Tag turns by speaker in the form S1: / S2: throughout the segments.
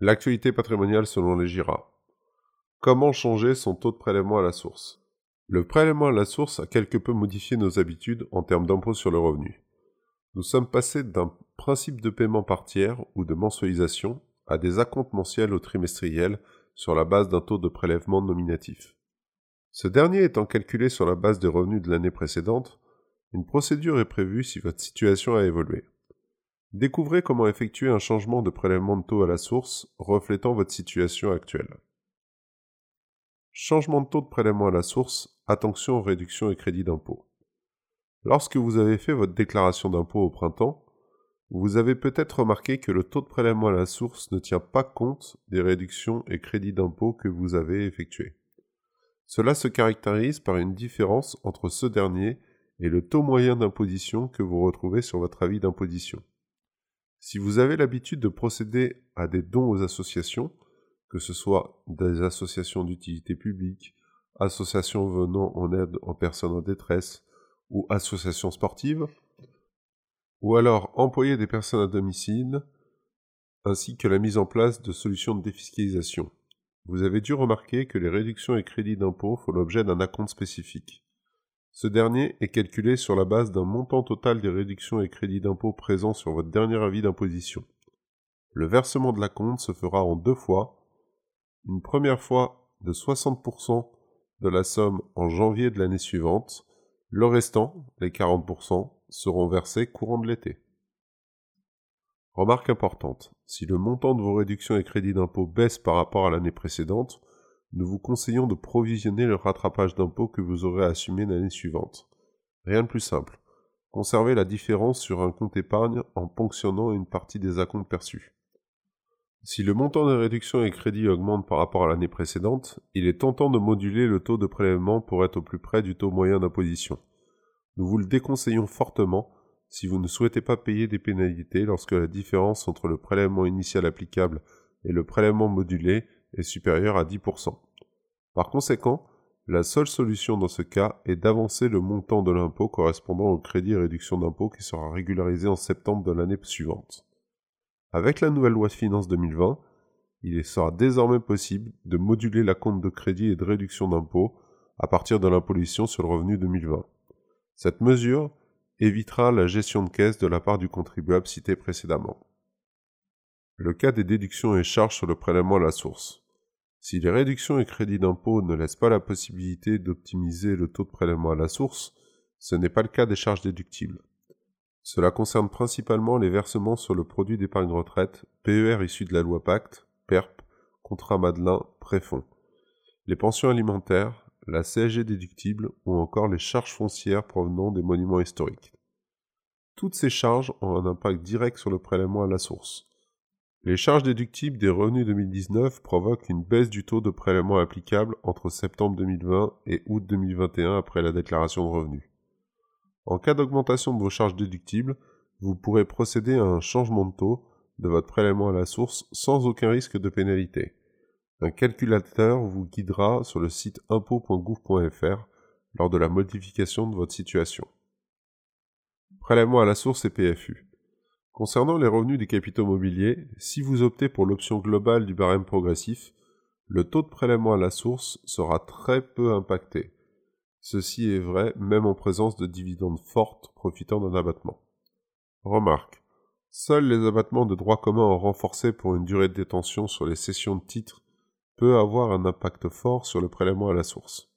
S1: L'actualité patrimoniale selon les GIRA. Comment changer son taux de prélèvement à la source? Le prélèvement à la source a quelque peu modifié nos habitudes en termes d'impôt sur le revenu. Nous sommes passés d'un principe de paiement par tiers ou de mensualisation à des acomptes mensuels ou trimestriels sur la base d'un taux de prélèvement nominatif. Ce dernier étant calculé sur la base des revenus de l'année précédente, une procédure est prévue si votre situation a évolué. Découvrez comment effectuer un changement de prélèvement de taux à la source reflétant votre situation actuelle. Changement de taux de prélèvement à la source, attention aux réductions et crédits d'impôt. Lorsque vous avez fait votre déclaration d'impôt au printemps, vous avez peut-être remarqué que le taux de prélèvement à la source ne tient pas compte des réductions et crédits d'impôt que vous avez effectués. Cela se caractérise par une différence entre ce dernier et le taux moyen d'imposition que vous retrouvez sur votre avis d'imposition. Si vous avez l'habitude de procéder à des dons aux associations, que ce soit des associations d'utilité publique, associations venant en aide aux personnes en détresse ou associations sportives, ou alors employer des personnes à domicile, ainsi que la mise en place de solutions de défiscalisation. Vous avez dû remarquer que les réductions et crédits d'impôt font l'objet d'un acompte spécifique. Ce dernier est calculé sur la base d'un montant total des réductions et crédits d'impôt présents sur votre dernier avis d'imposition. Le versement de la compte se fera en deux fois. Une première fois de 60% de la somme en janvier de l'année suivante. Le restant, les 40%, seront versés courant de l'été. Remarque importante, si le montant de vos réductions et crédits d'impôt baisse par rapport à l'année précédente, nous vous conseillons de provisionner le rattrapage d'impôts que vous aurez assumé l'année suivante. Rien de plus simple. Conservez la différence sur un compte épargne en ponctionnant une partie des acomptes perçus. Si le montant de réduction et crédit augmente par rapport à l'année précédente, il est tentant de moduler le taux de prélèvement pour être au plus près du taux moyen d'imposition. Nous vous le déconseillons fortement si vous ne souhaitez pas payer des pénalités lorsque la différence entre le prélèvement initial applicable et le prélèvement modulé est supérieur à 10%. Par conséquent, la seule solution dans ce cas est d'avancer le montant de l'impôt correspondant au crédit réduction d'impôt qui sera régularisé en septembre de l'année suivante. Avec la nouvelle loi de finances 2020, il sera désormais possible de moduler la compte de crédit et de réduction d'impôt à partir de l'imposition sur le revenu 2020. Cette mesure évitera la gestion de caisse de la part du contribuable cité précédemment le cas des déductions et charges sur le prélèvement à la source. Si les réductions et crédits d'impôt ne laissent pas la possibilité d'optimiser le taux de prélèvement à la source, ce n'est pas le cas des charges déductibles. Cela concerne principalement les versements sur le produit d'épargne retraite, PER issu de la loi Pacte, PERP, contrat Madelin, préfonds, les pensions alimentaires, la CSG déductible ou encore les charges foncières provenant des monuments historiques. Toutes ces charges ont un impact direct sur le prélèvement à la source. Les charges déductibles des revenus 2019 provoquent une baisse du taux de prélèvement applicable entre septembre 2020 et août 2021 après la déclaration de revenus. En cas d'augmentation de vos charges déductibles, vous pourrez procéder à un changement de taux de votre prélèvement à la source sans aucun risque de pénalité. Un calculateur vous guidera sur le site impôt.gouv.fr lors de la modification de votre situation. Prélèvement à la source et PFU. Concernant les revenus des capitaux mobiliers, si vous optez pour l'option globale du barème progressif, le taux de prélèvement à la source sera très peu impacté. Ceci est vrai même en présence de dividendes fortes profitant d'un abattement. Remarque. Seuls les abattements de droit commun en renforcé pour une durée de détention sur les cessions de titres peut avoir un impact fort sur le prélèvement à la source.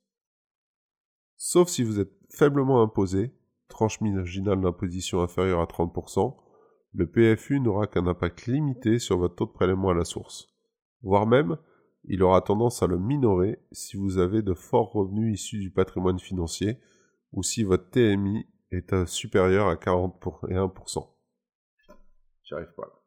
S1: Sauf si vous êtes faiblement imposé, tranche marginale d'imposition inférieure à 30%, le PFU n'aura qu'un impact limité sur votre taux de prélèvement à la source. Voire même, il aura tendance à le minorer si vous avez de forts revenus issus du patrimoine financier ou si votre TMI est supérieur à 41%. J'y arrive pas.